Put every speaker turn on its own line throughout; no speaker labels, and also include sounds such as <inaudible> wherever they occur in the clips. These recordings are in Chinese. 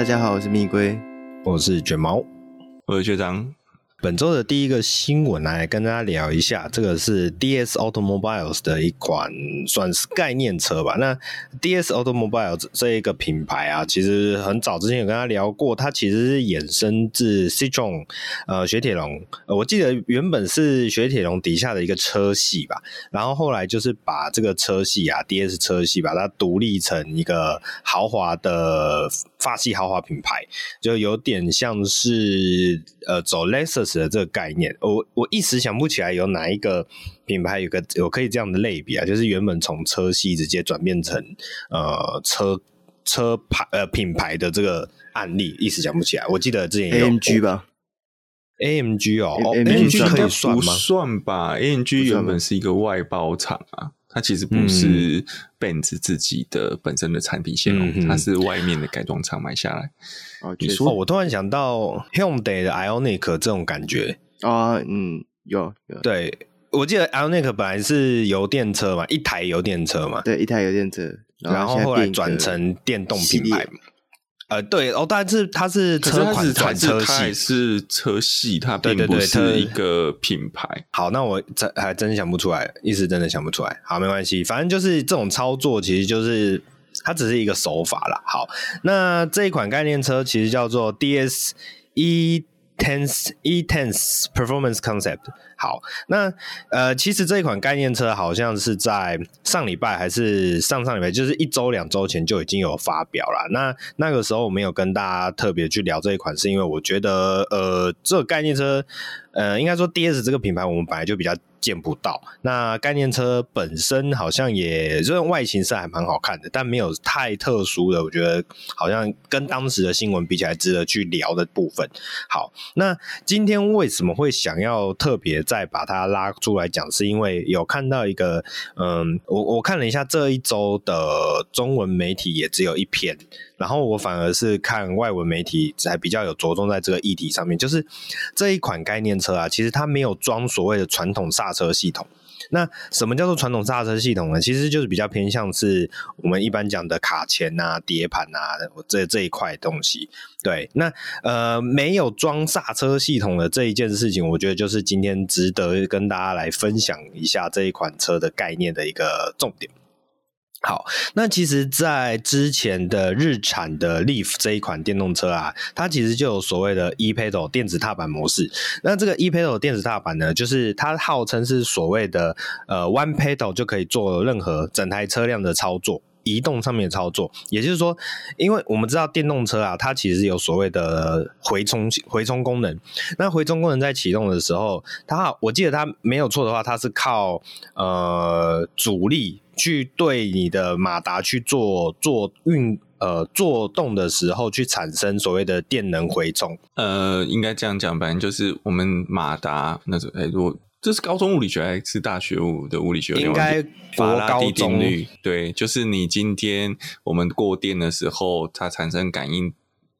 好，大家好，我是蜜龟，
我是卷毛，
我是学长。
本周的第一个新闻来跟大家聊一下，这个是 DS Automobiles 的一款算是概念车吧。那 DS Automobiles 这一个品牌啊，其实很早之前有跟他聊过，它其实是衍生自 Citroen 呃雪铁龙，我记得原本是雪铁龙底下的一个车系吧，然后后来就是把这个车系啊 DS 车系把它独立成一个豪华的法系豪华品牌，就有点像是呃走 Lexus 的这个概念，我我一时想不起来有哪一个品牌有个有可以这样的类比啊，就是原本从车系直接转变成呃车车牌呃品牌的这个案例，一时想不起来。我记得之前有
AMG 吧
，AMG 哦
，AMG
可以算吗？
不算吧，AMG 原本是一个外包厂啊。它其实不是 Benz 自己的本身的产品线哦，嗯、它是外面的改装厂买下来。
哦，你说，我突然想到 Hyundai 的 Ionic 这种感觉
啊，嗯，有有。
对，我记得 Ionic 本来是油电车嘛，一台油电车嘛，
对，一台油电车，
然后后来转成电动品牌嘛。呃，对哦，但是它是车款转车系，
是车系，它并不是一个品牌。<laughs>
好，那我真还真想不出来，一时真的想不出来。好，没关系，反正就是这种操作，其实就是它只是一个手法啦。好，那这一款概念车其实叫做 DS E Tense E Tense Performance Concept。好，那呃，其实这一款概念车好像是在上礼拜还是上上礼拜，就是一周两周前就已经有发表了。那那个时候我没有跟大家特别去聊这一款，是因为我觉得呃，这个概念车，呃，应该说 DS 这个品牌我们本来就比较见不到。那概念车本身好像也这种外形是还蛮好看的，但没有太特殊的，我觉得好像跟当时的新闻比起来值得去聊的部分。好，那今天为什么会想要特别？再把它拉出来讲，是因为有看到一个，嗯，我我看了一下这一周的中文媒体也只有一篇，然后我反而是看外文媒体才比较有着重在这个议题上面，就是这一款概念车啊，其实它没有装所谓的传统刹车系统。那什么叫做传统刹车系统呢？其实就是比较偏向是我们一般讲的卡钳啊、碟盘啊这这一块东西。对，那呃没有装刹车系统的这一件事情，我觉得就是今天值得跟大家来分享一下这一款车的概念的一个重点。好，那其实，在之前的日产的 Leaf 这一款电动车啊，它其实就有所谓的 e-pedal 电子踏板模式。那这个 e-pedal 电子踏板呢，就是它号称是所谓的呃 one pedal 就可以做任何整台车辆的操作，移动上面的操作。也就是说，因为我们知道电动车啊，它其实有所谓的回充回充功能。那回充功能在启动的时候，它我记得它没有错的话，它是靠呃阻力。去对你的马达去做做运呃做动的时候，去产生所谓的电能回充。
呃，应该这样讲，反正就是我们马达那种。哎、如果这是高中物理学还是大学物的物理学？
应该法拉第定律。
对，就是你今天我们过电的时候，它产生感应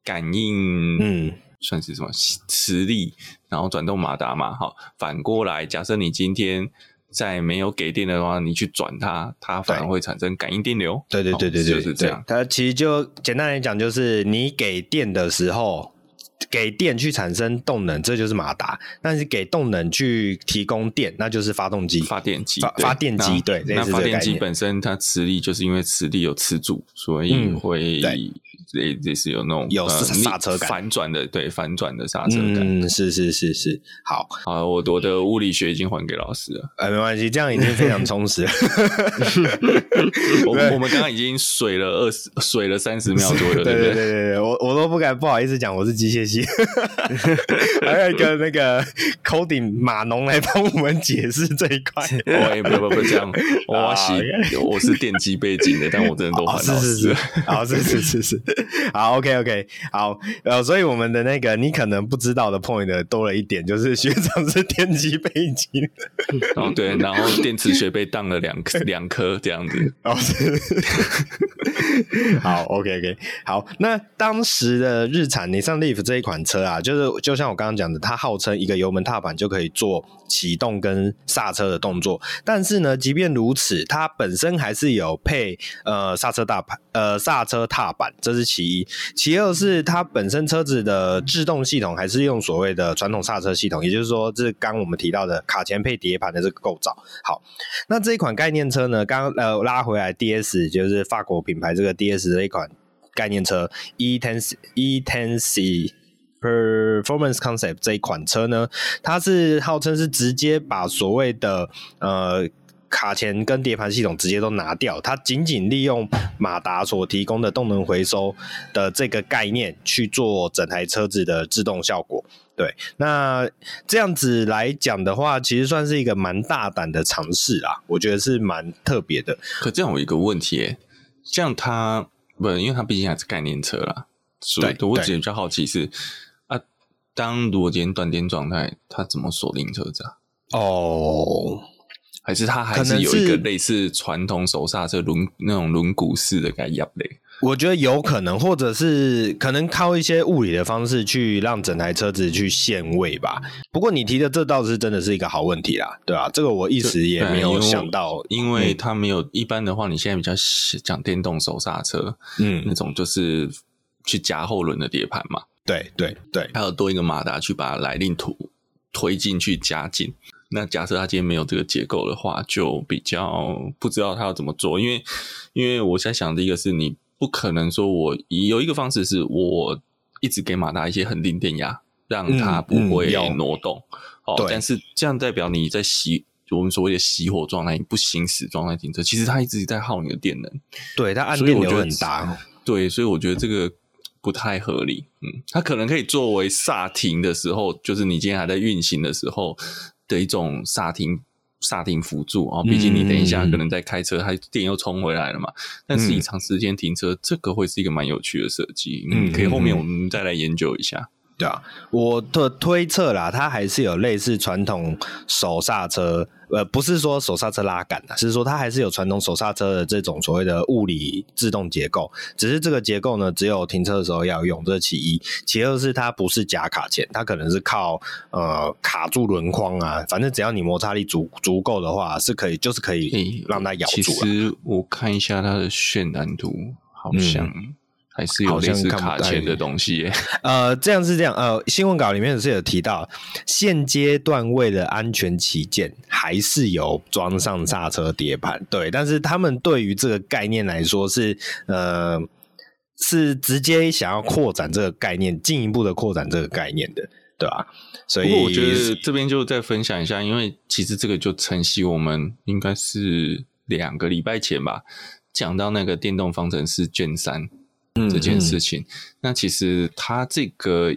感应，嗯，算是什么磁力，然后转动马达嘛。好，反过来，假设你今天。在没有给电的话，你去转它，它反而会产生感应电流。
对对对对对，就是这样。它其实就简单来讲，就是你给电的时候，给电去产生动能，这就是马达；但是给动能去提供电，那就是发动机、
发电机、
发发电机。对，
那发电机本身它磁力就是因为磁力有磁阻，所以会。嗯这这是有那种
有刹车感，
反转的，对，反转的刹车感。
嗯，是是是是，好，
啊，我我的物理学已经还给老师了。
哎，没关系，这样已经非常充实了。<laughs>
我我们刚刚已经水了二十，水了三十秒左右，对对
对对对，我我都不敢不好意思讲我是机械系，<laughs> 还有一个那个 coding 码农来帮我们解释这一块。
喂，<laughs> 不不不，这样，我是我是电机背景的，但我真的都还老师。
好，是是是是。<laughs> 好，OK OK，好，呃，所以我们的那个你可能不知道的 point 多了一点，就是学长是电机背景，
哦对，然后电磁学被当了两颗两颗这样子，哦是，
好，OK OK，好，那当时的日产 Nissan Leaf 这一款车啊，就是就像我刚刚讲的，它号称一个油门踏板就可以做启动跟刹车的动作，但是呢，即便如此，它本身还是有配呃刹车踏板，呃刹车踏板，这是。是其一。其二是它本身车子的制动系统还是用所谓的传统刹车系统，也就是说，这是刚我们提到的卡钳配碟盘的这个构造。好，那这一款概念车呢，刚呃拉回来，DS 就是法国品牌这个 DS 的一款概念车，E10 E10C Performance Concept 这一款车呢，它是号称是直接把所谓的呃。卡钳跟碟盘系统直接都拿掉，它仅仅利用马达所提供的动能回收的这个概念去做整台车子的制动效果。对，那这样子来讲的话，其实算是一个蛮大胆的尝试啦，我觉得是蛮特别的。
可这样有一个问题，欸，这样它不，因为它毕竟还是概念车啦，所以我只比较好奇是啊，当如今断电状态，它怎么锁定车子啊？
哦。
还是它还是有一个类似传统手刹车轮那种轮毂式的概念嘞？
我觉得有可能，或者是可能靠一些物理的方式去让整台车子去限位吧。不过你提的这倒是真的是一个好问题啦，对吧、啊？这个我一时也没有想到，
因为它没有一般的话，你现在比较讲电动手刹车，嗯，那种就是去夹后轮的碟盘嘛，
对对对，
还有多一个马达去把来令图推进去加进。那假设他今天没有这个结构的话，就比较不知道他要怎么做，因为因为我在想的一个是你不可能说我有一个方式是我一直给马达一些恒定电压，让它不会挪动，哦、但是这样代表你在熄我们所谓的熄火状态，你不行驶状态停车，其实它一直在耗你的电能，
对，它按电流很大，
对，所以我觉得这个不太合理，嗯，它可能可以作为刹停的时候，就是你今天还在运行的时候。的一种刹停、刹停辅助啊，毕竟你等一下可能在开车，它电又冲回来了嘛。但是，你长时间停车，这个会是一个蛮有趣的设计，嗯，可以后面我们再来研究一下。
对啊，我的推测啦，它还是有类似传统手刹车，呃，不是说手刹车拉杆的，是说它还是有传统手刹车的这种所谓的物理制动结构，只是这个结构呢，只有停车的时候要用，这其一，其二是它不是夹卡钳，它可能是靠呃卡住轮框啊，反正只要你摩擦力足足够的话，是可以，就是可以让它咬住。其
实我看一下它的渲染图，好像、嗯。还是有类似卡钳的东西耶。<laughs>
呃，这样是这样。呃，新闻稿里面是有提到，现阶段为了安全起见，还是有装上刹车碟盘。对，但是他们对于这个概念来说是，呃，是直接想要扩展这个概念，进一步的扩展这个概念的，对吧？所以
我觉得这边就再分享一下，因为其实这个就承袭我们应该是两个礼拜前吧，讲到那个电动方程式卷三。这件事情，嗯。嗯，那其实它这个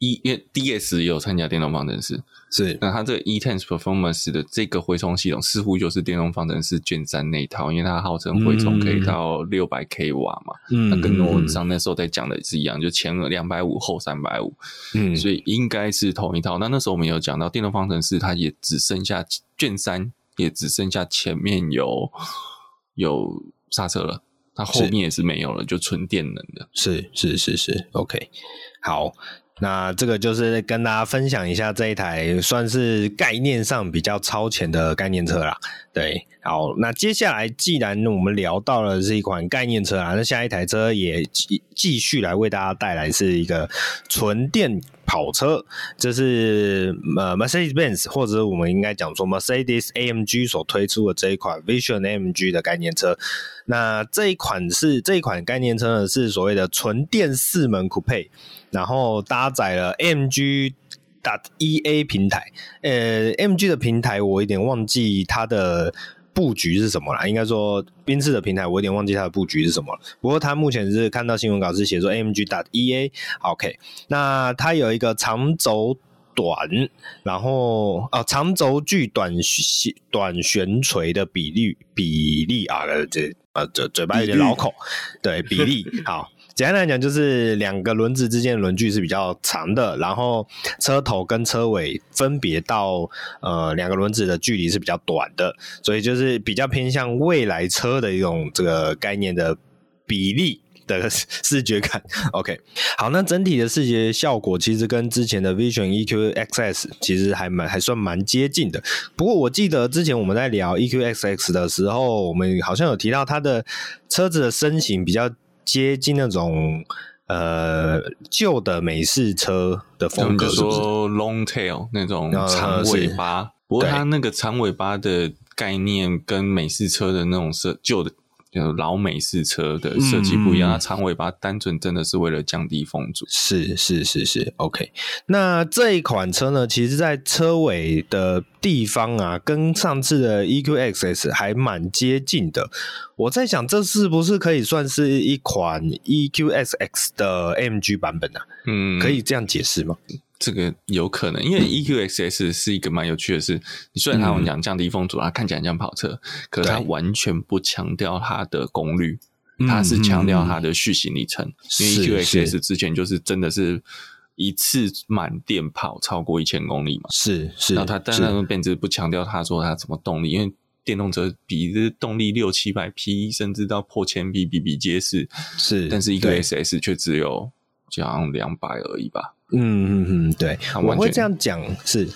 E 因为 DS 也有参加电动方程式，
是。
那它这个 E-TENS Performance 的这个回充系统似乎就是电动方程式卷三那一套，因为它号称回充可以到六百 k 瓦嘛，嗯，那跟我们上那时候在讲的是一样，就前两百五后三百五，嗯，所以应该是同一套。那那时候我们有讲到电动方程式，它也只剩下卷三，也只剩下前面有有刹车了。它后面也是没有了，就纯电能的。
是是是是，OK，好，那这个就是跟大家分享一下这一台算是概念上比较超前的概念车啦。对，好，那接下来既然我们聊到了是一款概念车啊，那下一台车也继继续来为大家带来是一个纯电跑车，这是呃 Mercedes-Benz 或者我们应该讲说 Mercedes-AMG 所推出的这一款 Vision AMG 的概念车。那这一款是这一款概念车呢，是所谓的纯电四门 Coupe，然后搭载了 AMG dot EA 平台。呃，AMG 的平台我有点忘记它的布局是什么啦，应该说宾士的平台我有点忘记它的布局是什么了。不过它目前是看到新闻稿是写说 AMG EA。OK，那它有一个长轴。短，然后哦，长轴距短旋短悬垂的比例比例啊，这啊这嘴巴有点老口，对比例好，简单来讲就是两个轮子之间的轮距是比较长的，然后车头跟车尾分别到呃两个轮子的距离是比较短的，所以就是比较偏向未来车的一种这个概念的比例。的 <laughs> 视觉感，OK，好，那整体的视觉效果其实跟之前的 Vision EQXS 其实还蛮还算蛮接近的。不过我记得之前我们在聊 EQXX 的时候，我们好像有提到它的车子的身形比较接近那种呃旧的美式车的风格，
就说 long tail 那种长尾巴。呃、不过它那个长尾巴的概念跟美式车的那种设旧的。老美式车的设计不一样，它、嗯、长尾巴单纯真的是为了降低风阻。
是是是是，OK。那这一款车呢，其实，在车尾的地方啊，跟上次的 EQXS 还蛮接近的。我在想，这是不是可以算是一款 EQSX 的 AMG 版本啊？嗯，可以这样解释吗？
这个有可能，因为 EQXS 是一个蛮有趣的事。你虽然他们讲降低风阻，它看起来像跑车，可是它完全不强调它的功率，它是强调它的续行里程。因为 EQXS 之前就是真的是一次满电跑超过一千公里嘛，
是是。
然后它但那种变质不强调它说它什么动力，因为电动车比这动力六七百匹，甚至到破千匹比比皆是。
是，
但是 EQS S 却只有就好像两百而已吧。
嗯嗯嗯，对，我会这样讲是。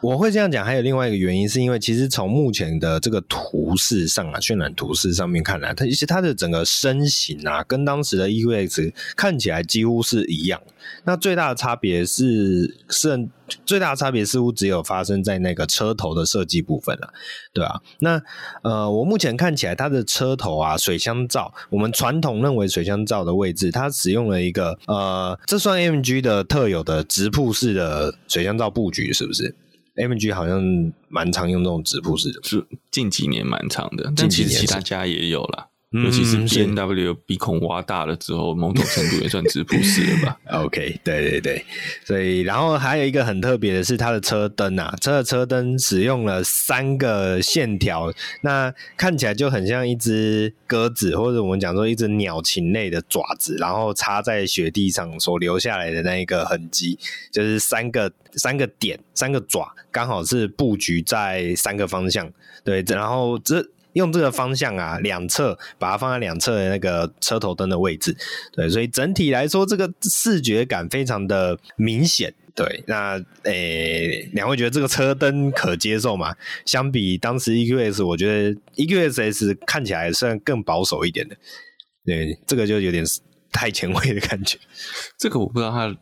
我会这样讲，还有另外一个原因，是因为其实从目前的这个图示上啊，渲染图示上面看来，它其实它的整个身形啊，跟当时的 EQX 看起来几乎是一样。那最大的差别是，是最大的差别似乎只有发生在那个车头的设计部分了，对啊。那呃，我目前看起来它的车头啊，水箱罩，我们传统认为水箱罩的位置，它使用了一个呃，这算 AMG 的特有的直瀑式的水箱罩布局，是不是？AMG 好像蛮常用这种直瀑式的，
是近几年蛮长的，但其实其他家也有啦。尤其是 BMW 鼻孔挖大了之后，某种程度也算直瀑式了吧？<laughs>
OK，对对对，所以然后还有一个很特别的是它的车灯啊，车的车灯使用了三个线条，那看起来就很像一只鸽子，或者我们讲说一只鸟禽类的爪子，然后插在雪地上所留下来的那一个痕迹，就是三个三个点，三个爪，刚好是布局在三个方向，对，然后这。用这个方向啊，两侧把它放在两侧的那个车头灯的位置，对，所以整体来说，这个视觉感非常的明显。对，那诶，两位觉得这个车灯可接受吗？相比当时 EQS，我觉得 EQSS 看起来算更保守一点的。对，这个就有点太前卫的感觉。
这个我不知道它。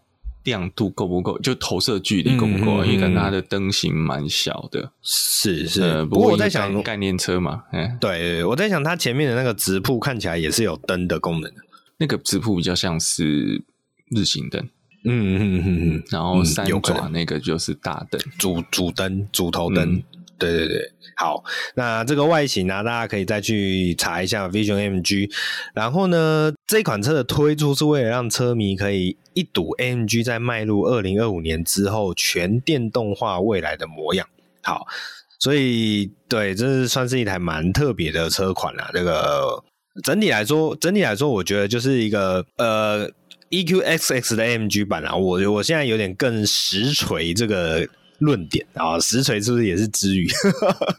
亮度够不够？就投射距离够不够？嗯、因为它的灯型蛮小的，
是是、
呃。不过我在想，概念车嘛，哎，
对，我在想它前面的那个直瀑看起来也是有灯的功能的。
那个直瀑比较像是日行灯，
嗯嗯嗯嗯，
然后三爪那个就是大灯，
主主灯、主头灯。嗯对对对，好，那这个外形呢、大家可以再去查一下 Vision MG。然后呢，这款车的推出是为了让车迷可以一睹 MG 在迈入二零二五年之后全电动化未来的模样。好，所以对，这是算是一台蛮特别的车款啦。这个整体来说，整体来说，我觉得就是一个呃 EQXX 的 MG 版啊。我我现在有点更实锤这个。论点啊，实锤是不是也是之语？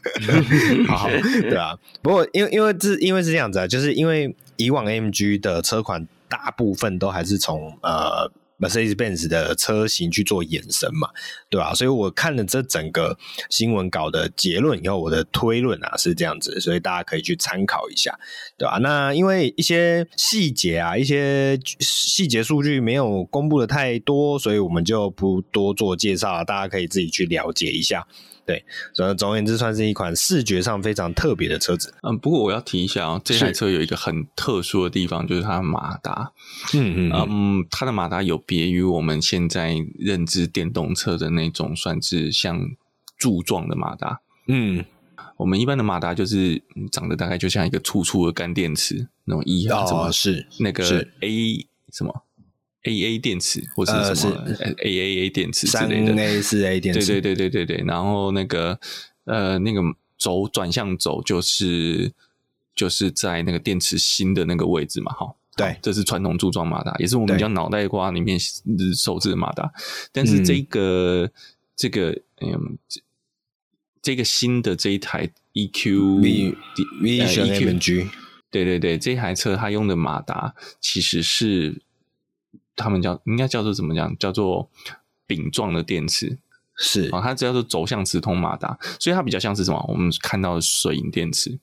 <laughs> 好，<laughs> 对啊。不过因为因为这因为是这样子啊，就是因为以往 AMG 的车款大部分都还是从呃。Mercedes-Benz 的车型去做衍生嘛，对吧？所以我看了这整个新闻稿的结论以后，我的推论啊是这样子，所以大家可以去参考一下，对吧？那因为一些细节啊，一些细节数据没有公布的太多，所以我们就不多做介绍了，大家可以自己去了解一下。对，所以总而言之，算是一款视觉上非常特别的车子。
嗯，不过我要提一下啊、哦，这台车有一个很特殊的地方，就是它的马达。
嗯嗯
嗯，它的马达有别于我们现在认知电动车的那种，算是像柱状的马达。
嗯，
我们一般的马达就是长得大概就像一个粗粗的干电池那种一啊，什么
是
那个 A 什么？A A 电池或是什么 A A A 电池之类的，
三 A 四 A <laughs> 电池，
对对对对对对。然后那个呃那个轴转向轴就是就是在那个电池芯的那个位置嘛，哈。
对，
这是传统柱状马达，也是我们叫脑袋瓜里面 <laughs> 手指的马达。但是这个、嗯、这个嗯这这个新的这一台 E Q
V V M G，
对对对，这台车它用的马达其实是。他们叫应该叫做怎么讲？叫做饼状的电池。
是。
啊，它叫做轴向磁通马达，所以它比较像是什么？我们看到的水银电池。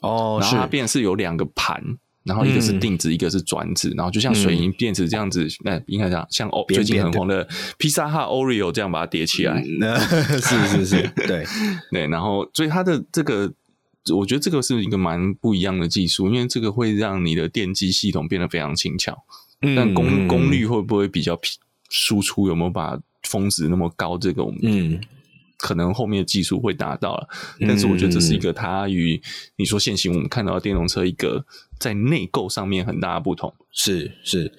哦，
然后它变是有两个盘，然后一个是定子，嗯、一个是转子，然后就像水银电池这样子，那、嗯、应该这样，像哦最近很红的披萨哈 Oreo 这样把它叠起来，
嗯、是是是，对。<laughs>
对，然后所以它的这个，我觉得这个是一个蛮不一样的技术，因为这个会让你的电机系统变得非常轻巧，嗯、但功功率会不会比较输出有没有把峰值那么高？这个我们嗯。可能后面的技术会达到了，但是我觉得这是一个它与你说现行我们看到的电动车一个在内构上面很大的不同，
是是，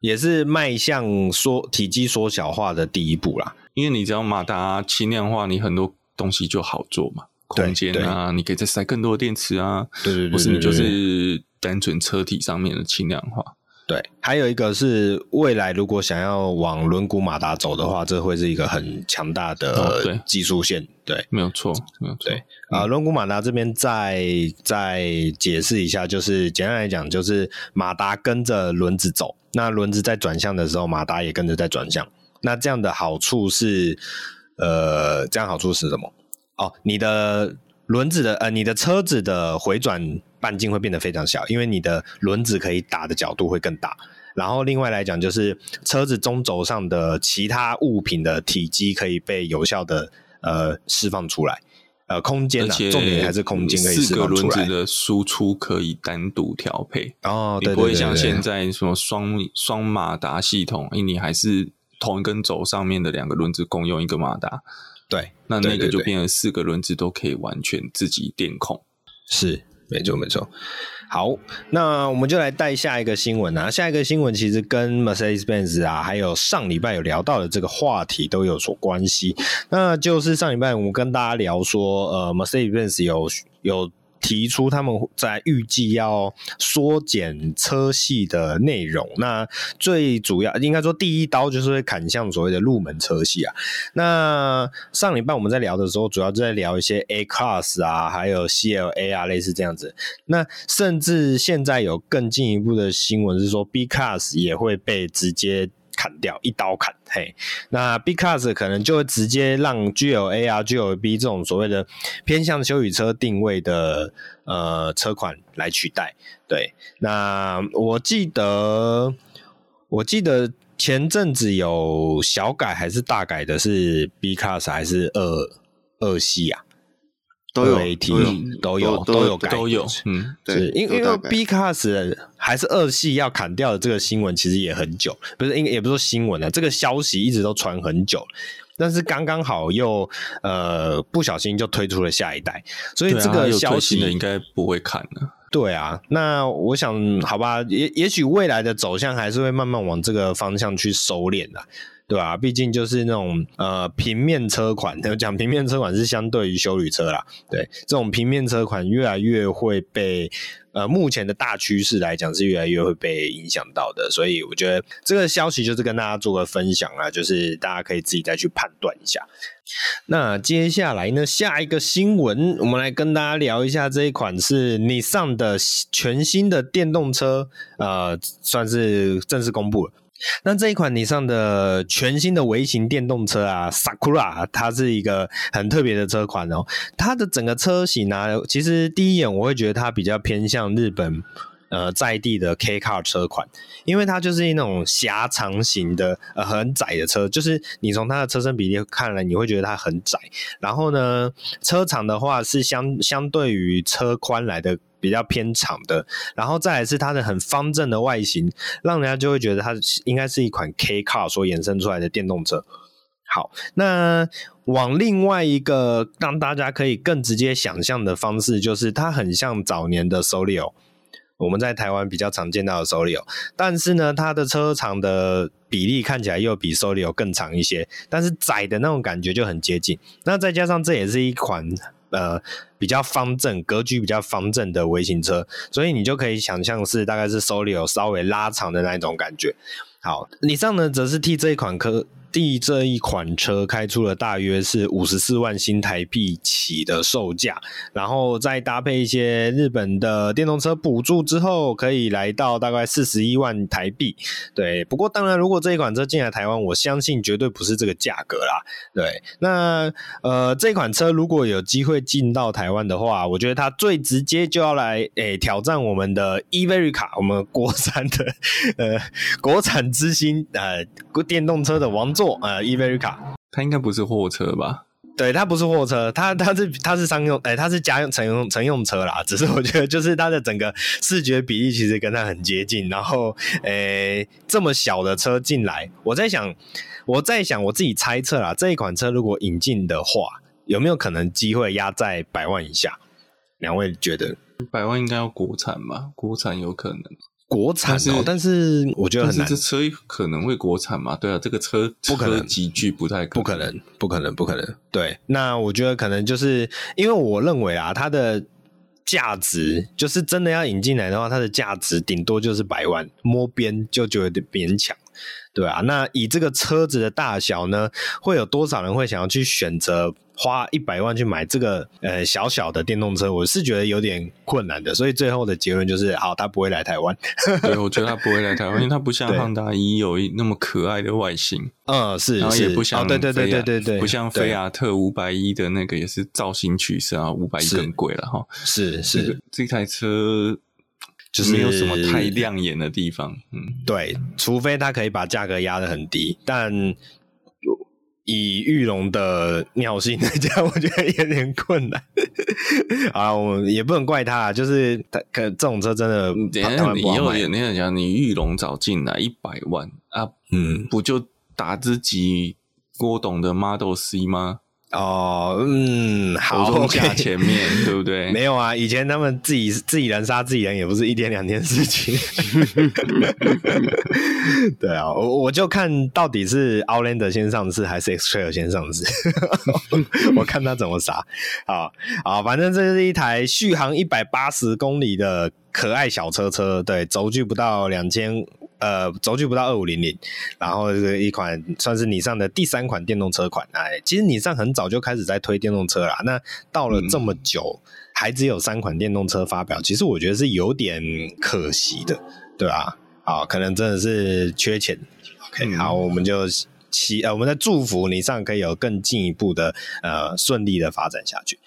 也是迈向缩体积缩小化的第一步啦。
因为你只要马达轻量化，你很多东西就好做嘛，空间啊，你可以再塞更多的电池啊，
对对对，
不是你就是单纯车体上面的轻量化。
对，还有一个是未来如果想要往轮毂马达走的话，这会是一个很强大的技术线。哦、对，
对，没有错，没有错。
对啊，轮毂马达这边再再解释一下，就是简单来讲，就是马达跟着轮子走，那轮子在转向的时候，马达也跟着在转向。那这样的好处是，呃，这样好处是什么？哦，你的。轮子的呃，你的车子的回转半径会变得非常小，因为你的轮子可以打的角度会更大。然后另外来讲，就是车子中轴上的其他物品的体积可以被有效的呃释放出来。呃，空间啊，重点还是空间可以释放出来。四个轮子
的输出可以单独调配
哦，对对对对，
你不会像现在什么双双马达系统，因为你还是同一根轴上面的两个轮子共用一个马达。
对，
那那个就变成四个轮子都可以完全自己电控，
是没错没错。好，那我们就来带下一个新闻啊。下一个新闻其实跟 Mercedes-Benz 啊，还有上礼拜有聊到的这个话题都有所关系。那就是上礼拜我们跟大家聊说，呃，Mercedes-Benz 有有。提出他们在预计要缩减车系的内容，那最主要应该说第一刀就是会砍向所谓的入门车系啊。那上礼拜我们在聊的时候，主要就在聊一些 A Class 啊，还有 CLA 啊，类似这样子。那甚至现在有更进一步的新闻是说，B Class 也会被直接。砍掉一刀砍，嘿，那 B Class 可能就会直接让 GLA 啊、GLB 这种所谓的偏向休旅车定位的呃车款来取代。对，那我记得我记得前阵子有小改还是大改的是 B Class 还是二二系啊？
都有
都有都有改
都有，嗯，
对，因为因为 B Class 还是二系要砍掉的这个新闻其实也很久，不是，应该也不是说新闻了，这个消息一直都传很久，但是刚刚好又呃不小心就推出了下一代，所以这个消息
应该不会砍了。
对啊，那我想好吧，也也许未来的走向还是会慢慢往这个方向去收敛的。对啊，毕竟就是那种呃平面车款，<laughs> 讲平面车款是相对于休旅车啦。对，这种平面车款越来越会被呃目前的大趋势来讲是越来越会被影响到的，所以我觉得这个消息就是跟大家做个分享啦，就是大家可以自己再去判断一下。那接下来呢，下一个新闻我们来跟大家聊一下这一款是 Nissan 的全新的电动车，呃，算是正式公布了。那这一款你上的全新的微型电动车啊，Sakura，它是一个很特别的车款哦。它的整个车型啊，其实第一眼我会觉得它比较偏向日本呃在地的 K Car 车款，因为它就是那种狭长型的呃很窄的车，就是你从它的车身比例看来，你会觉得它很窄。然后呢，车长的话是相相对于车宽来的。比较偏长的，然后再来是它的很方正的外形，让人家就会觉得它应该是一款 K Car 所衍生出来的电动车。好，那往另外一个让大家可以更直接想象的方式，就是它很像早年的 Solio，我们在台湾比较常见到的 Solio，但是呢，它的车长的比例看起来又比 Solio 更长一些，但是窄的那种感觉就很接近。那再加上这也是一款。呃，比较方正，格局比较方正的微型车，所以你就可以想象是大概是手里有稍微拉长的那一种感觉。好，以上呢则是替这一款科蒂这一款车开出了大约是五十四万新台币起的售价，然后再搭配一些日本的电动车补助之后，可以来到大概四十一万台币。对，不过当然，如果这一款车进来台湾，我相信绝对不是这个价格啦。对，那呃，这款车如果有机会进到台湾的话，我觉得它最直接就要来诶、挑战我们的 Everika，我们国产的呃国产之星呃电动车的王。呃，Everica，
它应该不是货车吧？
对，它不是货车，它它是它是商用，哎、欸，它是家用乘用乘用车啦。只是我觉得，就是它的整个视觉比例其实跟它很接近。然后，哎、欸，这么小的车进来，我在想，我在想，我自己猜测啦，这一款车如果引进的话，有没有可能机会压在百万以下？两位觉得？
百万应该要国产吧？国产有可能。
国产哦，但是我觉得很难。
这车可能会国产吗？对啊，这个车不可能，级距不太
不可能，不可能，不可能。对，那我觉得可能就是因为我认为啊，它的价值就是真的要引进来的话，它的价值顶多就是百万，摸边就觉得有点勉强。对啊，那以这个车子的大小呢，会有多少人会想要去选择花一百万去买这个呃小小的电动车？我是觉得有点困难的，所以最后的结论就是，好，他不会来台湾。<laughs>
对，我觉得他不会来台湾，因为他不像汉达一有一那么可爱的外形。
嗯，是，
然后也不像，
哦，对对对对对对，
不像菲亚特五百一的那个也是造型取胜啊，五百一更贵了哈。
是是，
这个，这台车。就是没有什么太亮眼的地方，嗯，
对，除非他可以把价格压得很低，但以玉龙的尿性来讲，<laughs> 我觉得有点困难。啊，我们也不能怪他，就是他可这种车真的，
等下你又有那样讲，你玉龙找进来一百万啊，嗯，不就打自己郭董的 Model C 吗？
哦，嗯，好，
价前面、<laughs> 对不对？
没有啊，以前他们自己自己人杀自己人，也不是一天两天事情。<laughs> 对啊，我我就看到底是 Outlander 先上市还是 X-Trail 先上市，<laughs> 我看他怎么杀。好，好，反正这是一台续航一百八十公里的可爱小车车，对，轴距不到两千。呃，轴距不到二五零零，然后是一款算是尼桑的第三款电动车款。哎，其实尼桑很早就开始在推电动车啦。那到了这么久，嗯、还只有三款电动车发表，其实我觉得是有点可惜的，对吧？好，可能真的是缺钱。OK，、嗯、好，我们就期呃，我们在祝福尼桑可以有更进一步的呃顺利的发展下去。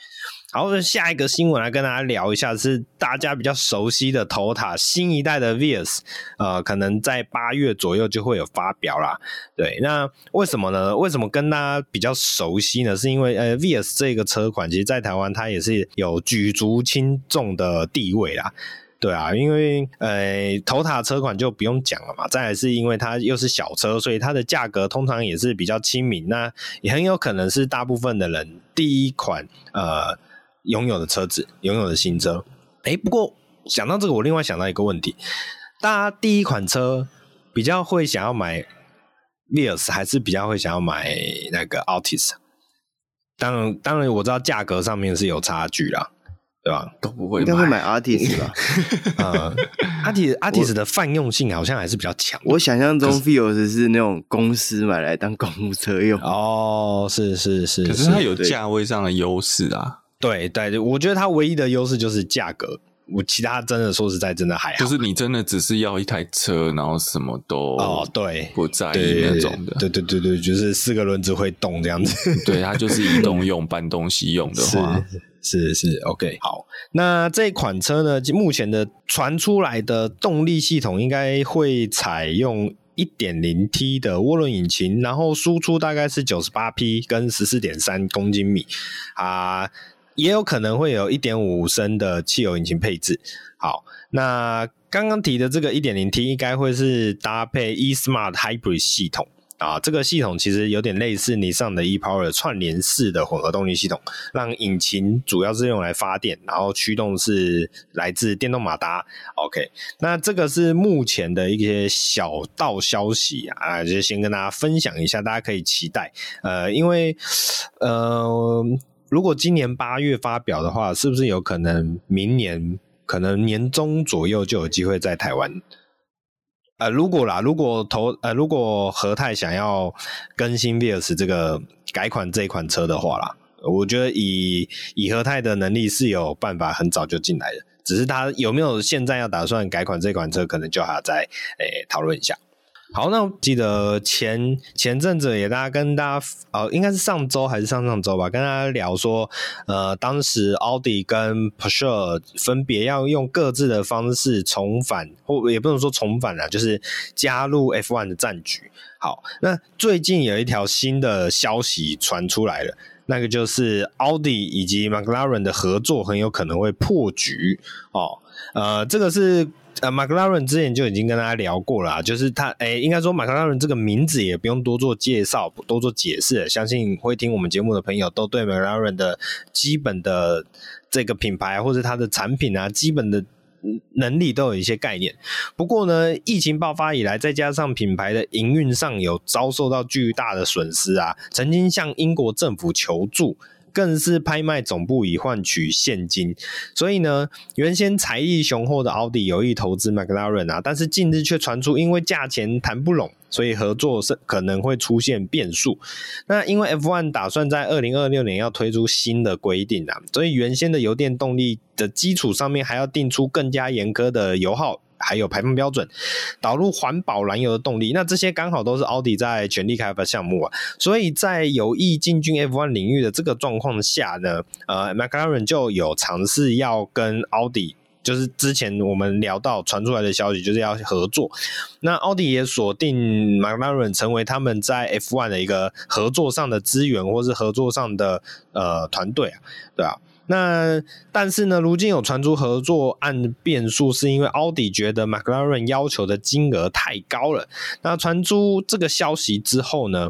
好，下一个新闻来跟大家聊一下，是大家比较熟悉的头塔新一代的 Vios，呃，可能在八月左右就会有发表啦。对，那为什么呢？为什么跟大家比较熟悉呢？是因为呃，Vios 这个车款，其实在台湾它也是有举足轻重的地位啦。对啊，因为呃头塔车款就不用讲了嘛。再来是因为它又是小车，所以它的价格通常也是比较亲民。那也很有可能是大部分的人第一款呃。拥有的车子，拥有的新车，哎、欸，不过想到这个，我另外想到一个问题：大家第一款车比较会想要买 Vios，还是比较会想要买那个 Altis？当然，当然我知道价格上面是有差距啦，对吧？
都不会，应该会买 Altis 吧？
呃，<laughs> Altis Altis 的泛用性好像还是比较强。
我想象中 Vios 是那种公司买来当公务车用。
哦，是是是，
可是它有价位上的优势啊。
对对，我觉得它唯一的优势就是价格，我其他真的说实在真的还好。
就是你真的只是要一台车，然后什么都
哦对
不在意那种的，
对对对对，就是四个轮子会动这样子。<laughs>
对，它就是移动 <laughs> 用、搬东西用的话，
是是，是 OK。好，那这款车呢，目前的传出来的动力系统应该会采用。一点零 T 的涡轮引擎，然后输出大概是九十八匹跟十四点三公斤米啊，也有可能会有一点五升的汽油引擎配置。好，那刚刚提的这个一点零 T 应该会是搭配 eSmart Hybrid 系统。啊，这个系统其实有点类似你上的 ePower 串联式的混合动力系统，让引擎主要是用来发电，然后驱动是来自电动马达。OK，那这个是目前的一些小道消息啊，就先跟大家分享一下，大家可以期待。呃，因为呃，如果今年八月发表的话，是不是有可能明年可能年中左右就有机会在台湾呃，如果啦，如果投呃，如果和泰想要更新 Vios 这个改款这一款车的话啦，我觉得以以和泰的能力是有办法很早就进来的，只是他有没有现在要打算改款这款车，可能就还要再诶讨论一下。好，那记得前前阵子也大家跟大家呃，应该是上周还是上上周吧，跟大家聊说，呃，当时奥迪跟 Porsche 分别要用各自的方式重返，或也不能说重返啦，就是加入 F1 的战局。好，那最近有一条新的消息传出来了，那个就是奥迪以及 McLaren 的合作很有可能会破局哦。呃，这个是。呃，McLaren 之前就已经跟大家聊过了啊，就是他，诶、欸，应该说 McLaren 这个名字也不用多做介绍，多做解释，相信会听我们节目的朋友都对 McLaren 的基本的这个品牌或者它的产品啊，基本的能力都有一些概念。不过呢，疫情爆发以来，再加上品牌的营运上有遭受到巨大的损失啊，曾经向英国政府求助。更是拍卖总部以换取现金，所以呢，原先财力雄厚的奥迪有意投资 McLaren 啊，但是近日却传出因为价钱谈不拢，所以合作是可能会出现变数。那因为 F1 打算在二零二六年要推出新的规定啊，所以原先的油电动力的基础上面还要定出更加严苛的油耗。还有排放标准，导入环保燃油的动力，那这些刚好都是奥迪在全力开发项目啊。所以在有意进军 F1 领域的这个状况下呢，呃，McLaren 就有尝试要跟奥迪，就是之前我们聊到传出来的消息，就是要合作。那奥迪也锁定 McLaren 成为他们在 F1 的一个合作上的资源，或是合作上的呃团队啊，对啊。那但是呢，如今有传出合作案变数，是因为奥迪觉得 McLaren 要求的金额太高了。那传出这个消息之后呢，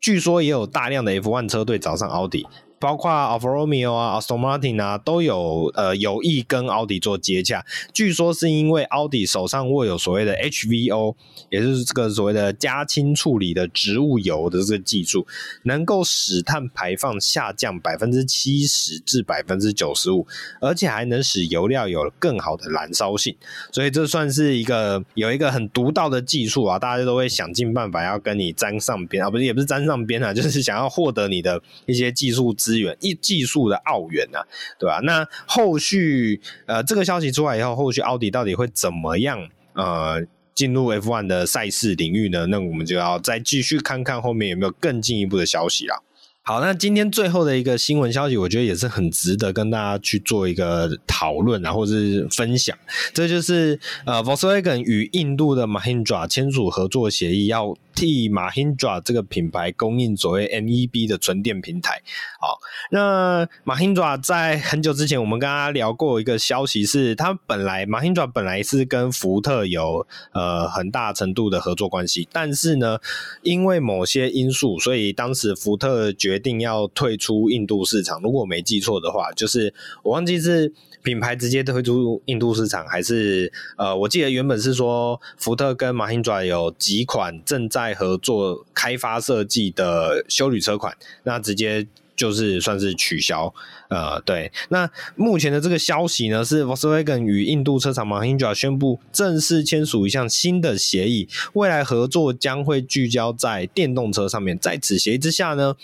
据说也有大量的 F1 车队找上奥迪。包括 Alfa Romeo 啊、Aston Martin 啊，都有呃有意跟奥迪做接洽。据说是因为奥迪手上握有所谓的 HVO，也就是这个所谓的加氢处理的植物油的这个技术，能够使碳排放下降百分之七十至百分之九十五，而且还能使油料有更好的燃烧性。所以这算是一个有一个很独到的技术啊，大家都会想尽办法要跟你沾上边啊，不是也不是沾上边啊，就是想要获得你的一些技术资资源一技术的奥援啊，对吧？那后续呃，这个消息出来以后，后续奥迪到底会怎么样呃进入 F1 的赛事领域呢？那我们就要再继续看看后面有没有更进一步的消息啦。好，那今天最后的一个新闻消息，我觉得也是很值得跟大家去做一个讨论啊，或者是分享。这就是呃，Volkswagen 与印度的 Mahindra 签署合作协议，要替 Mahindra 这个品牌供应所谓 MEB 的纯电平台。好，那 Mahindra 在很久之前，我们跟大家聊过一个消息是，是它本来 Mahindra 本来是跟福特有呃很大程度的合作关系，但是呢，因为某些因素，所以当时福特决定要退出印度市场。如果我没记错的话，就是我忘记是品牌直接推出印度市场，还是呃，我记得原本是说福特跟马辛爪有几款正在合作开发设计的休旅车款，那直接。就是算是取消，呃，对。那目前的这个消息呢，是 Volkswagen 与印度车厂 Mahindra 宣布正式签署一项新的协议，未来合作将会聚焦在电动车上面。在此协议之下呢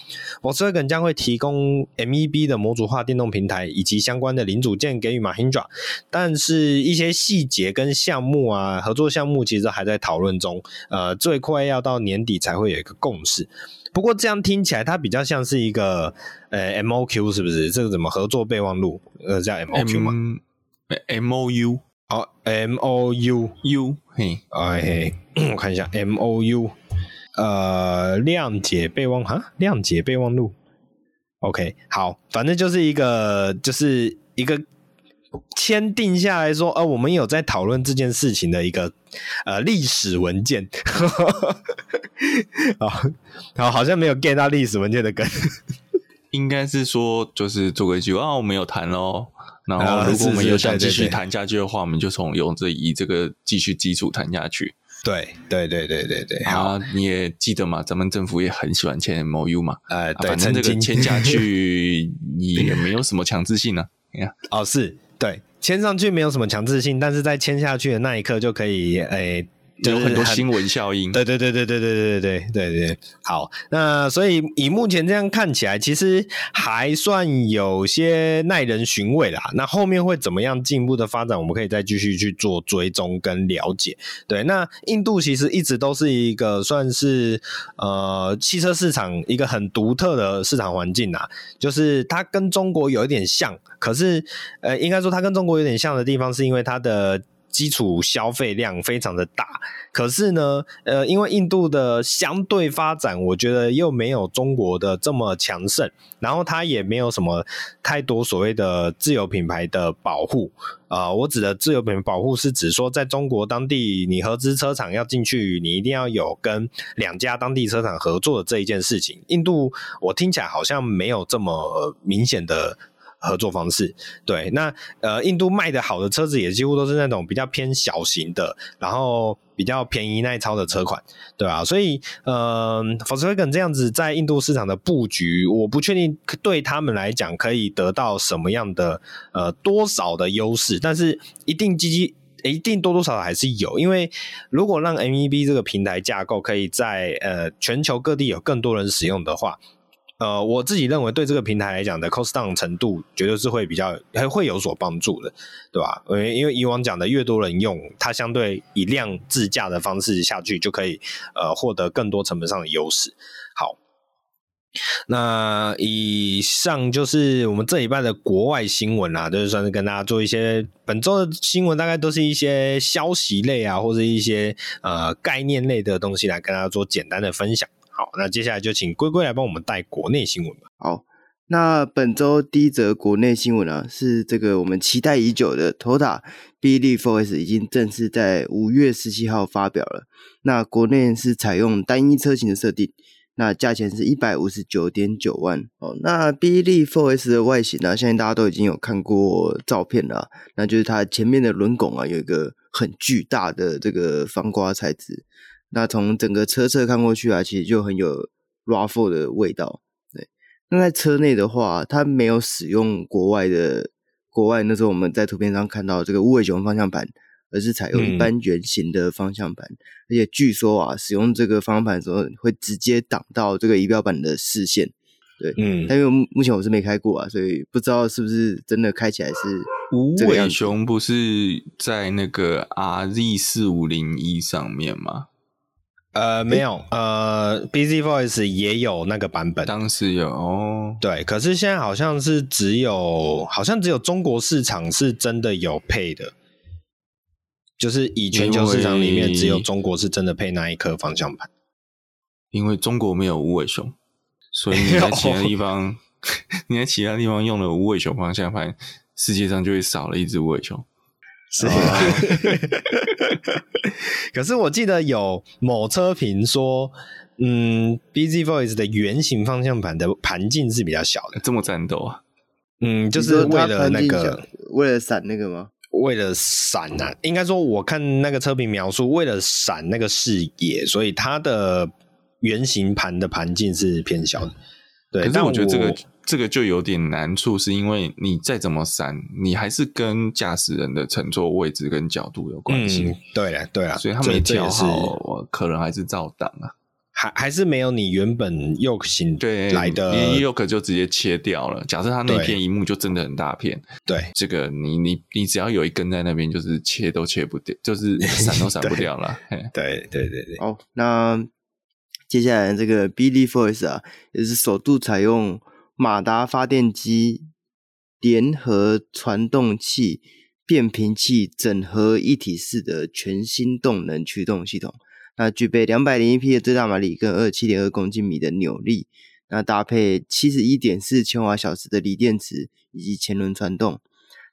，Volkswagen 将会提供 MEB 的模组化电动平台以及相关的零组件给予 Mahindra，但是一些细节跟项目啊，合作项目其实还在讨论中，呃，最快要到年底才会有一个共识。不过这样听起来，它比较像是一个呃 MOQ 是不是？这个怎么合作备忘录？呃，叫 MOQ 吗
？MOU
哦，MOU
U 嘿，
哎，<coughs> 我看一下 MOU，呃，谅解备忘哈，谅解备忘录。OK，好，反正就是一个，就是一个。签订下来说，呃，我们有在讨论这件事情的一个呃历史文件，<laughs> 好，好像没有 get 到历史文件的梗，
应该是说就是做个一句啊，我们有谈喽，然后如果我们有想继续谈下去的话，我们就从用这以这个继续基础谈下去。
对对对对对对，
好，你也记得嘛？咱们政府也很喜欢签 MOU 嘛，
呃，对，
反正这个签下去也没有什么强制性呢、啊。
哦，是。对，签上去没有什么强制性，但是在签下去的那一刻就可以，诶，
有很多新闻效应。
对对对对对对对对对对对。好，那所以以目前这样看起来，其实还算有些耐人寻味啦。那后面会怎么样进一步的发展，我们可以再继续去做追踪跟了解。对，那印度其实一直都是一个算是呃汽车市场一个很独特的市场环境啊，就是它跟中国有一点像，可是呃应该说它跟中国有点像的地方，是因为它的。基础消费量非常的大，可是呢，呃，因为印度的相对发展，我觉得又没有中国的这么强盛，然后它也没有什么太多所谓的自有品牌的保护啊、呃。我指的自有品牌保护是指说，在中国当地，你合资车厂要进去，你一定要有跟两家当地车厂合作的这一件事情。印度我听起来好像没有这么明显的。合作方式，对，那呃，印度卖的好的车子也几乎都是那种比较偏小型的，然后比较便宜耐操的车款，对啊，所以呃，Volkswagen 这样子在印度市场的布局，我不确定对他们来讲可以得到什么样的呃多少的优势，但是一定积极，一定多多少少还是有，因为如果让 MEB 这个平台架构可以在呃全球各地有更多人使用的话。呃，我自己认为对这个平台来讲的 cost down 程度，绝对是会比较还会有所帮助的，对吧？因为因为以往讲的越多人用，它相对以量自驾的方式下去，就可以呃获得更多成本上的优势。好，那以上就是我们这礼拜的国外新闻啦，就是算是跟大家做一些本周的新闻，大概都是一些消息类啊，或者一些呃概念类的东西来跟大家做简单的分享。好，那接下来就请龟龟来帮我们带国内新闻吧。
好，那本周第一则国内新闻啊，是这个我们期待已久的 Toyota bZ4X 已经正式在五月十七号发表了。那国内是采用单一车型的设定，那价钱是一百五十九点九万。哦，那 bZ4X 的外形呢、啊，相信大家都已经有看过照片了，那就是它前面的轮拱啊，有一个很巨大的这个防刮材质。那从整个车侧看过去啊，其实就很有 RAV4 的味道。对，那在车内的话，它没有使用国外的国外那时候我们在图片上看到这个无尾熊方向盘，而是采用一般圆形的方向盘。嗯。而且据说啊，使用这个方向盘的时候会直接挡到这个仪表板的视线。对，嗯，但因为目前我是没开过啊，所以不知道是不是真的开起来是
无尾熊不是在那个 RZ 四五零一上面吗？
呃，没有，呃，bZ4X 也有那个版本，
当时有哦，
对，可是现在好像是只有，好像只有中国市场是真的有配的，就是以全球市场里面只有中国是真的配那一颗方向盘，
因为中国没有无尾熊，所以你在其他地方，<laughs> 你在其他地方用了无尾熊方向盘，世界上就会少了一只无尾熊。
是啊，<laughs> 可是我记得有某车评说，嗯，BZ Voice 的圆形方向盘的盘径是比较小的，
这么战斗啊？
嗯，就是为了那个，
为了闪那个吗？
为了闪啊，应该说我看那个车评描述，为了闪那个视野，所以它的圆形盘的盘径是偏小的。对，
但是我觉得这个。这个就有点难处，是因为你再怎么闪，你还是跟驾驶人的乘坐位置跟角度有关系。
嗯、对了，对了，
所以他没调好，可能还是照挡啊，
还还是没有你原本 Yoke 型对来的
Yoke 就直接切掉了。假设他那片萤幕就真的很大片，
对
这个你你你只要有一根在那边，就是切都切不掉，就是闪都闪不掉了。
对对对对。
哦，那接下来这个 BD Force 啊，也是首度采用。马达发电机联合传动器变频器整合一体式的全新动能驱动系统，那具备两百零一匹的最大马力跟二十七点二公斤米的扭力，那搭配七十一点四千瓦小时的锂电池以及前轮传动。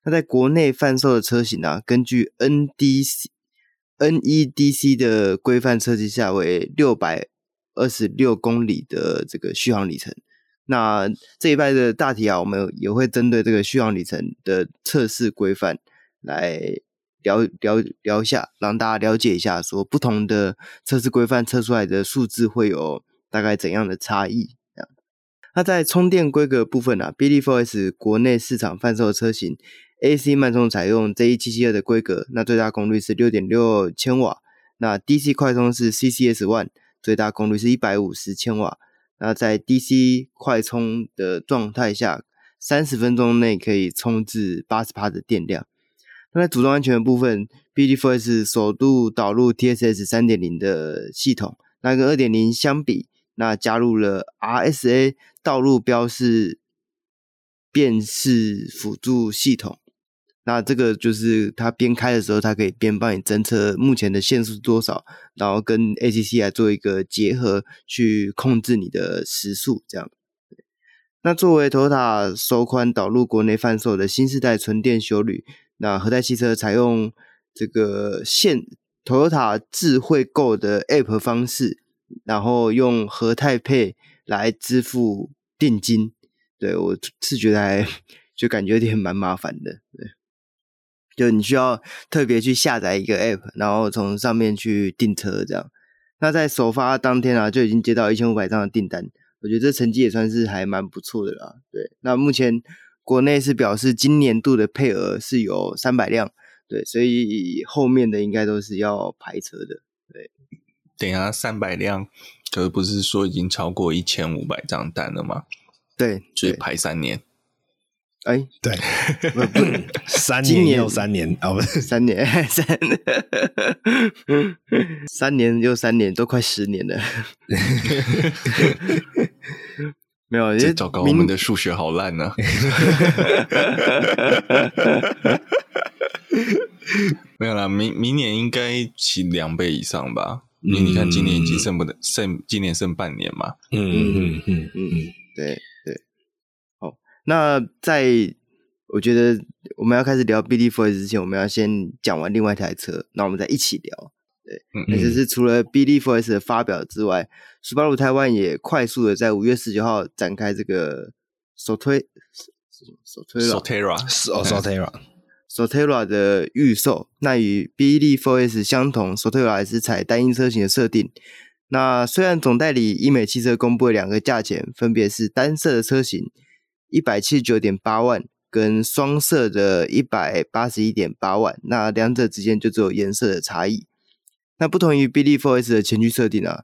那在国内贩售的车型啊，根据 NDC NEDC 的规范设计下为六百二十六公里的这个续航里程。那这一拜的大题啊，我们也会针对这个续航里程的测试规范来聊聊聊一下，让大家了解一下，说不同的测试规范测出来的数字会有大概怎样的差异。那在充电规格部分啊，bZ4X 国内市场贩售车型 AC 慢充采用 J1772 的规格，那最大功率是六点六千瓦。那 DC 快充是 CCS One，最大功率是一百五十千瓦。那在 DC 快充的状态下，三十分钟内可以充至八十帕的电量。那在组装安全的部分，BD4S 首度导入 TSS 三点零的系统，那跟二点零相比，那加入了 RSA 道路标示辨识辅助系统。那这个就是它边开的时候，它可以边帮你侦测目前的限速多少，然后跟 ACC 来做一个结合，去控制你的时速。这样。那作为 Toyota 首款导入国内贩售的新世代纯电休旅，那和泰汽车采用这个现 Toyota 智慧购的 App 方式，然后用和泰配来支付定金。对，我是觉得还 <laughs> 就感觉有点蛮麻烦的，对。就你需要特别去下载一个 app，然后从上面去订车这样。那在首发当天啊，就已经接到一千五百张的订单，我觉得这成绩也算是还蛮不错的啦。对，那目前国内是表示今年度的配额是有三百辆，对，所以后面的应该都是要排车的。对，
等一下三百辆，可是不是说已经超过一千五百张单了吗？
对，
所以排三年。
哎，
对，<laughs> 三年又三年啊，不是
三年，<laughs> 三 <laughs> 三年又三年，都快十年了。没有，
这糟糕，我们的数学好烂呢。没有啦，明明年应该起两倍以上吧？因为你看，今年已经剩不得剩，今年剩半年嘛。
嗯嗯嗯嗯嗯，对。那在我觉得我们要开始聊 BD4S 之前，我们要先讲完另外一台车，那我们再一起聊。对，那就是除了 BD4S 的发表之外，Subaru 台湾也快速的在五月十九号展开这个首推首推
Sotera
Sotera
Sotera 的预售。那与 BD4S 相同，Sotera 还是采单一车型的设定。那虽然总代理伊美汽车公布了两个价钱，分别是单色的车型。一百七十九点八万跟双色的一百八十一点八万，那两者之间就只有颜色的差异。那不同于 BD4S 的前驱设定啊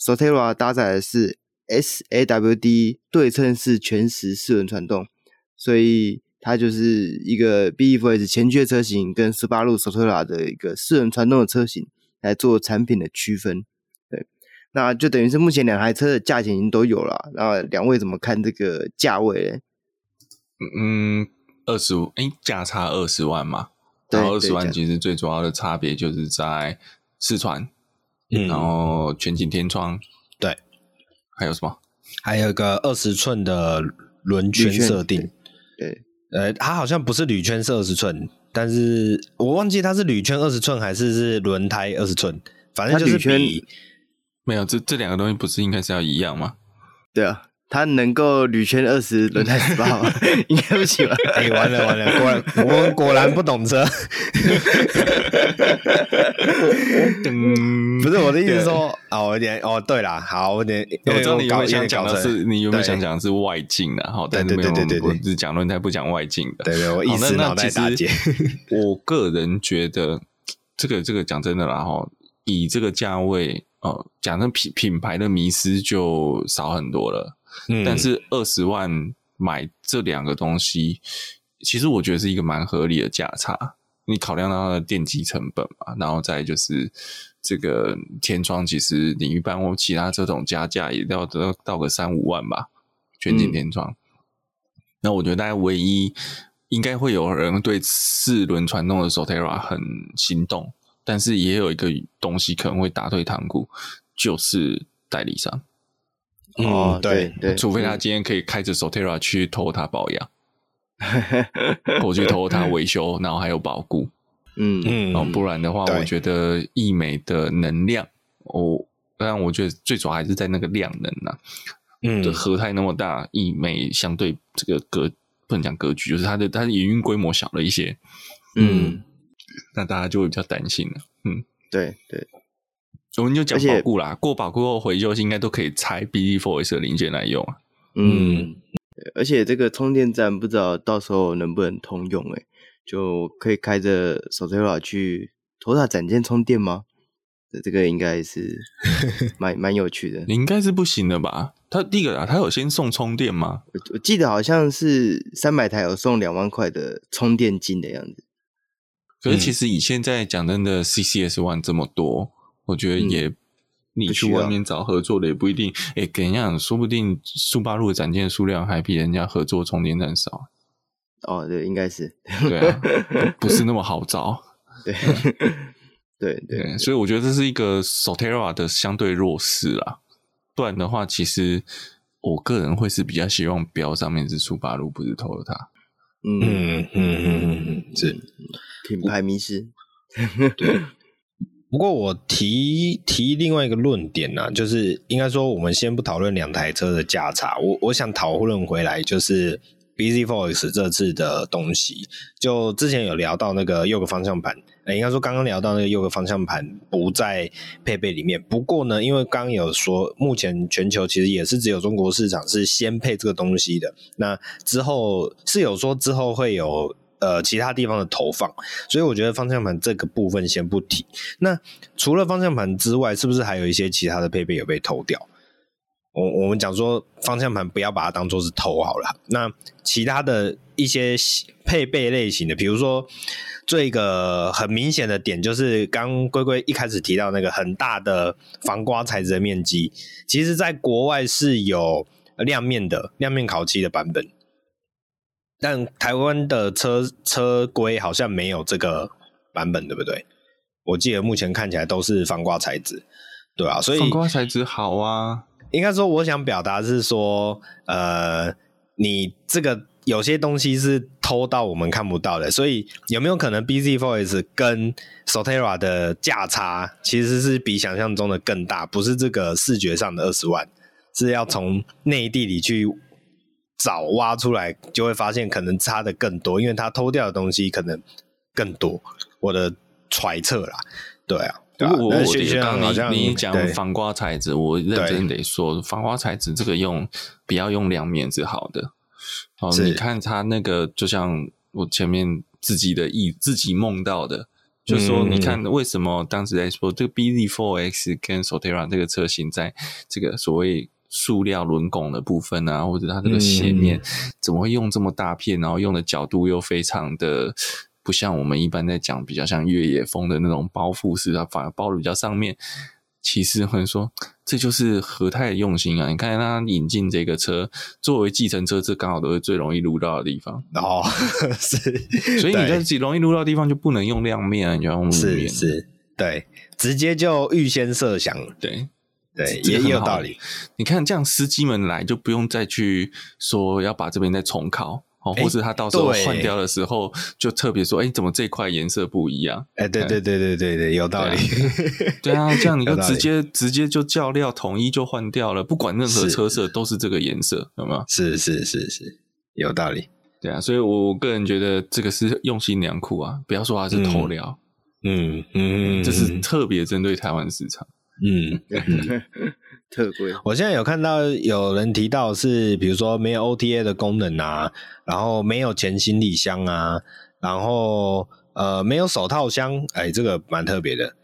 ，Sotera 搭载的是 SAWD 对称式全时四轮传动，所以它就是一个 BD4S 前驱的车型跟 Subaru Sotera 的一个四轮传动的车型来做产品的区分。对，那就等于是目前两台车的价钱已经都有了。那两位怎么看这个价位呢？
嗯，二十五，哎，价差二十万嘛，然后二十万其实最主要的差别就是在四川，嗯，然后全景天窗，
对，
还有什么？
还有一个二十寸的轮圈设定，
对，
呃，它好像不是铝圈是二十寸，但是我忘记它是铝圈二十寸还是是轮胎二十寸，反正就是比
没有，这这两个东西不是应该是要一样吗？
对啊。它能够铝圈二十，轮胎十八吗？<laughs> 应该不行吧？
哎、欸，完了完了，果然我们果然不懂车。不是我的意思是说，哦，有点哦，对啦，好，有点，
我知道你有没有想讲的是，你有没有想讲的是外径的？好，但是没有，对对对对，我只讲轮胎不讲外径的。
对对，我意思脑袋打结。<laughs> <laughs>
我个人觉得，这个这个讲真的啦，哈，以这个价位，哦，讲成品品牌的迷失就少很多了。但是二十万买这两个东西，其实我觉得是一个蛮合理的价差。你考量到它的电机成本嘛，然后再就是这个天窗，其实你一般我其他这种加价也要到到个三五万吧，全景天窗。嗯、那我觉得大家唯一应该会有人对四轮传动的 Sotera 很心动，但是也有一个东西可能会打退堂鼓，就是代理商。
哦，对对，
除非他今天可以开着 Sotera 去偷他保养，<laughs> 我去偷他维修，然后还有保固，嗯。嗯，不然的话，我觉得易美的能量，哦当然我觉得最主要还是在那个量能呐、啊，嗯，和泰那么大，易美相对这个格不能讲格局，就是它的它的营运规模小了一些，嗯，嗯，那大家就会比较担心了，嗯，
对对。
我们就讲保固啦，过保固后回修应该都可以拆 BD Force 的零件来用啊。
嗯，而且这个充电站不知道到时候能不能通用诶、欸，就可以开着 Sotera 去 Toyota 展间充电吗？这个应该是 <laughs> 蛮蛮有趣的。
你应该是不行的吧？他第一个啊，他有先送充电吗？
我我记得好像是三百台有送两万块的充电金的样子。
可是其实以现在讲真的，CCS One 这么多，我觉得也、嗯、你去外面找合作的也不一定。哎，跟人家说不定速八路的展件数量还比人家合作充电站少。
哦，对，应该是 <laughs>
对啊，不是那么好找。<laughs>
对，对对，对，
所以我觉得这是一个 Solterra 的相对弱势啦。不然的话，其实我个人会是比较希望标上面是速八路，不是 Toyota。
嗯嗯嗯嗯嗯，是
品牌迷失。<laughs>
对。不过我提提另外一个论点呢、就是应该说，我们先不讨论两台车的价差，我我想讨论回来就是。bZ4X 这次的东西，就之前有聊到那个右个方向盘，欸、应该说刚刚聊到那个右个方向盘不在配备里面。不过呢，因为刚有说，目前全球其实也是只有中国市场是先配这个东西的。那之后是有说之后会有呃其他地方的投放，所以我觉得方向盘这个部分先不提。那除了方向盘之外，是不是还有一些其他的配备有被偷掉？我我们讲说方向盘不要把它当做是偷好了。那其他的一些配备类型的，比如说这个很明显的点就是刚龟龟一开始提到那个很大的防刮材质的面积，其实在国外是有亮面的亮面烤漆的版本，但台湾的车车规好像没有这个版本，对不对？我记得目前看起来都是防刮材质，对啊，所以
防刮材质好啊。
应该说，我想表达是说，呃，你这个有些东西是偷到我们看不到的，所以有没有可能 bZ4X 跟 Solterra 的价差其实是比想象中的更大？不是这个视觉上的二十万，是要从内地里去找挖出来，就会发现可能差的更多，因为他偷掉的东西可能更多。我的揣测啦，对啊。
我我觉得，刚刚你你讲防刮材质，我认真得说，防刮材质这个用不要用两面是好的。哦，你看它那个，就像我前面自己的意自己梦到的，就说你看为什么当时在说这个 bZ4X 跟 Solterra 这个车型，在这个所谓塑料轮拱的部分啊，或者它这个斜面，怎么会用这么大片，然后用的角度又非常的。不像我们一般在讲比较像越野风的那种包覆式，它反而包的比较上面。其实会说，这就是和泰的用心啊！你看他引进这个车作为计程车，这刚好都是最容易撸到的地方。
哦，是，<laughs>
所以你在自己容易撸到的地方就不能用亮面啊，你要用。
是是，对，直接就预先设想。
对
对，也也有道理。
你看这样，司机们来就不用再去说要把这边再重考。哦，或是他到时候换掉的时候，就特别说，哎、欸，怎么这块颜色不一样？
哎、欸，对对对对对对，有道理。
对啊，这样你 <laughs> 就直接直接就叫料统一就换掉了，不管任何车色都是这个颜色，有没有？
是是是是，有道理。
对啊，所以我个人觉得这个是用心良苦啊，不要说它是偷料，
嗯嗯，
这是特别针对台湾市场，
嗯。<laughs> 嗯
特贵，
我现在有看到有人提到是，比如说没有 OTA 的功能啊，然后没有前行李箱啊，然后呃没有手套箱，哎，这个蛮特别的。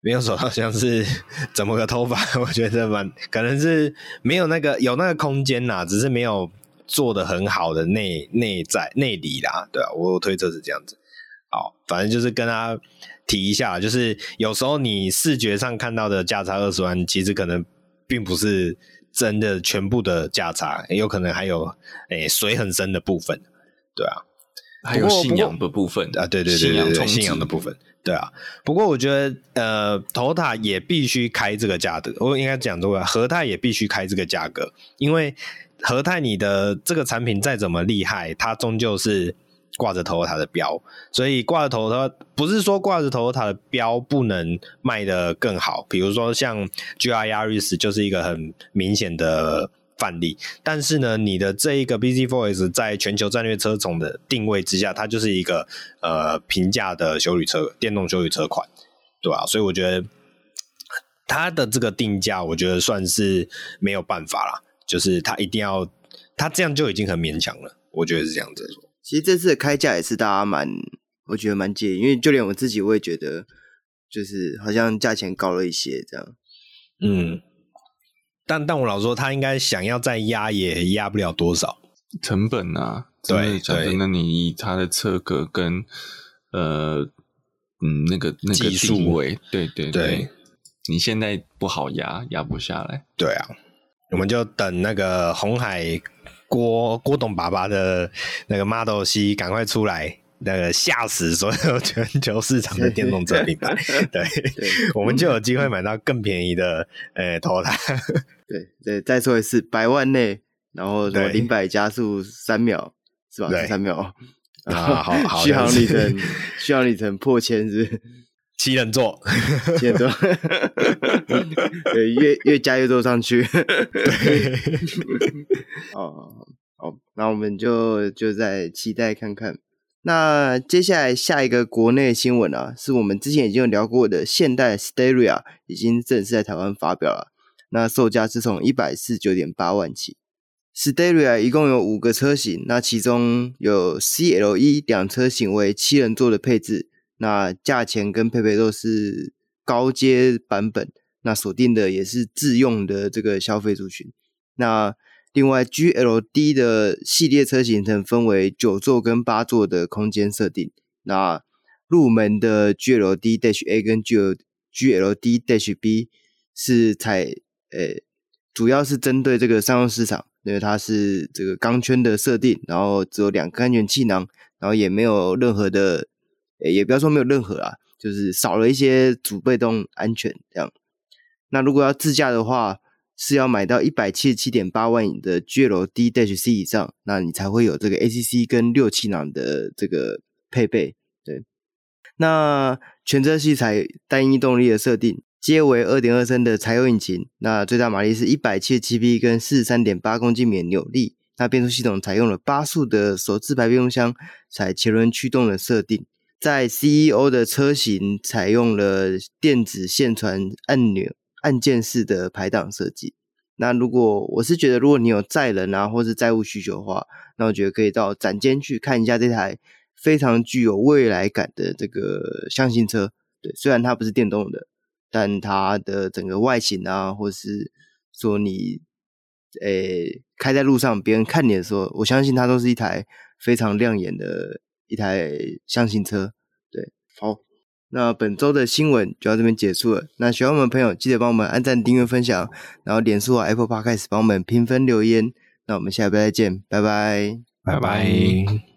没有手套箱是怎么个偷法？<laughs> 我觉得蛮可能是没有那个有那个空间呐，只是没有做的很好的内内在内里啦，对啊，我推测是这样子。好，反正就是跟他提一下，就是有时候你视觉上看到的价差二十万，其实可能。并不是真的全部的价差，有可能还有诶、欸、水很深的部分，对啊，
还有信仰的部分
啊，对对对对对，信仰的部分，对啊。不过我觉得呃，Toyota 也必须开这个价格，我应该讲对吧？和泰也必须开这个价格，因为和泰你的这个产品再怎么厉害，它终究是。挂着 Toyota 的标，所以挂着 Toyota 不是说挂着 Toyota 的标不能卖得更好。比如说像 GR Yaris 就是一个很明显的范例。但是呢，你的这一个 BZ Force 在全球战略车种的定位之下，它就是一个呃平价的修理车，电动修理车款，对吧？所以我觉得它的这个定价，我觉得算是没有办法啦，就是它一定要，它这样就已经很勉强了。我觉得是这样子。
其实这次的开价也是大家蛮，我觉得蛮介意，因为就连我自己我也觉得，就是好像价钱高了一些这样。
嗯，但但我老说，他应该想要再压也压不了多少
成本啊。对，讲真的，你以他的车格跟呃嗯那个那个定位，对对对，对你现在不好压，压不下来。
对啊，我们就等那个红海郭郭董爸爸的那个 Model C 赶快出来。那个吓死所有全球市场的电动车品牌，<laughs> 对，对我们就有机会买到更便宜的呃 Toyota。
对 <laughs> 对，再说一次，百万内，然后什么零百加速三秒是吧？三秒
啊，好好，<laughs>
续航里程续航里程破千是
七人座，
七人座，<laughs> 对，越越加越多上去。
对，<laughs>
哦好，那我们就就再期待看看。那接下来下一个国内新闻啊，是我们之前已经有聊过的现代 Steria 已经正式在台湾发表了。那售价是从一百四十九点八万起。Steria 一共有五个车型，那其中有 CLE 两车型为七人座的配置，那价钱跟配备都是高阶版本，那锁定的也是自用的这个消费族群。那另外，GLD 的系列车型曾分为九座跟八座的空间设定。那入门的 GLD-A 跟 GLD-B 是采呃，主要是针对这个商用市场，因为它是这个钢圈的设定，然后只有两个安全气囊，然后也没有任何的，也不要说没有任何啊，就是少了一些主被动安全这样。那如果要自驾的话，是要买到一百七十七点八万的 GLD-HC 以上，那你才会有这个 ACC 跟六气囊的这个配备。对，那全车系采单一动力的设定，皆为二点二升的柴油引擎，那最大马力是一百七十七匹，跟四十三点八公斤米扭力。那变速系统采用了八速的手自排变速箱，采前轮驱动的设定。在 CEO 的车型采用了电子线传按钮。按键式的排档设计，那如果我是觉得，如果你有载人啊，或是载物需求的话，那我觉得可以到展间去看一下这台非常具有未来感的这个厢型车。对，虽然它不是电动的，但它的整个外形啊，或是说你诶开在路上，别人看你的时候，我相信它都是一台非常亮眼的一台厢型车。对，好。那本周的新闻就到这边结束了。那喜欢我们的朋友，记得帮我们按赞、订阅、分享，然后脸书和 Apple Podcast 帮我们评分留言。那我们下一拜再见，拜拜，
拜拜。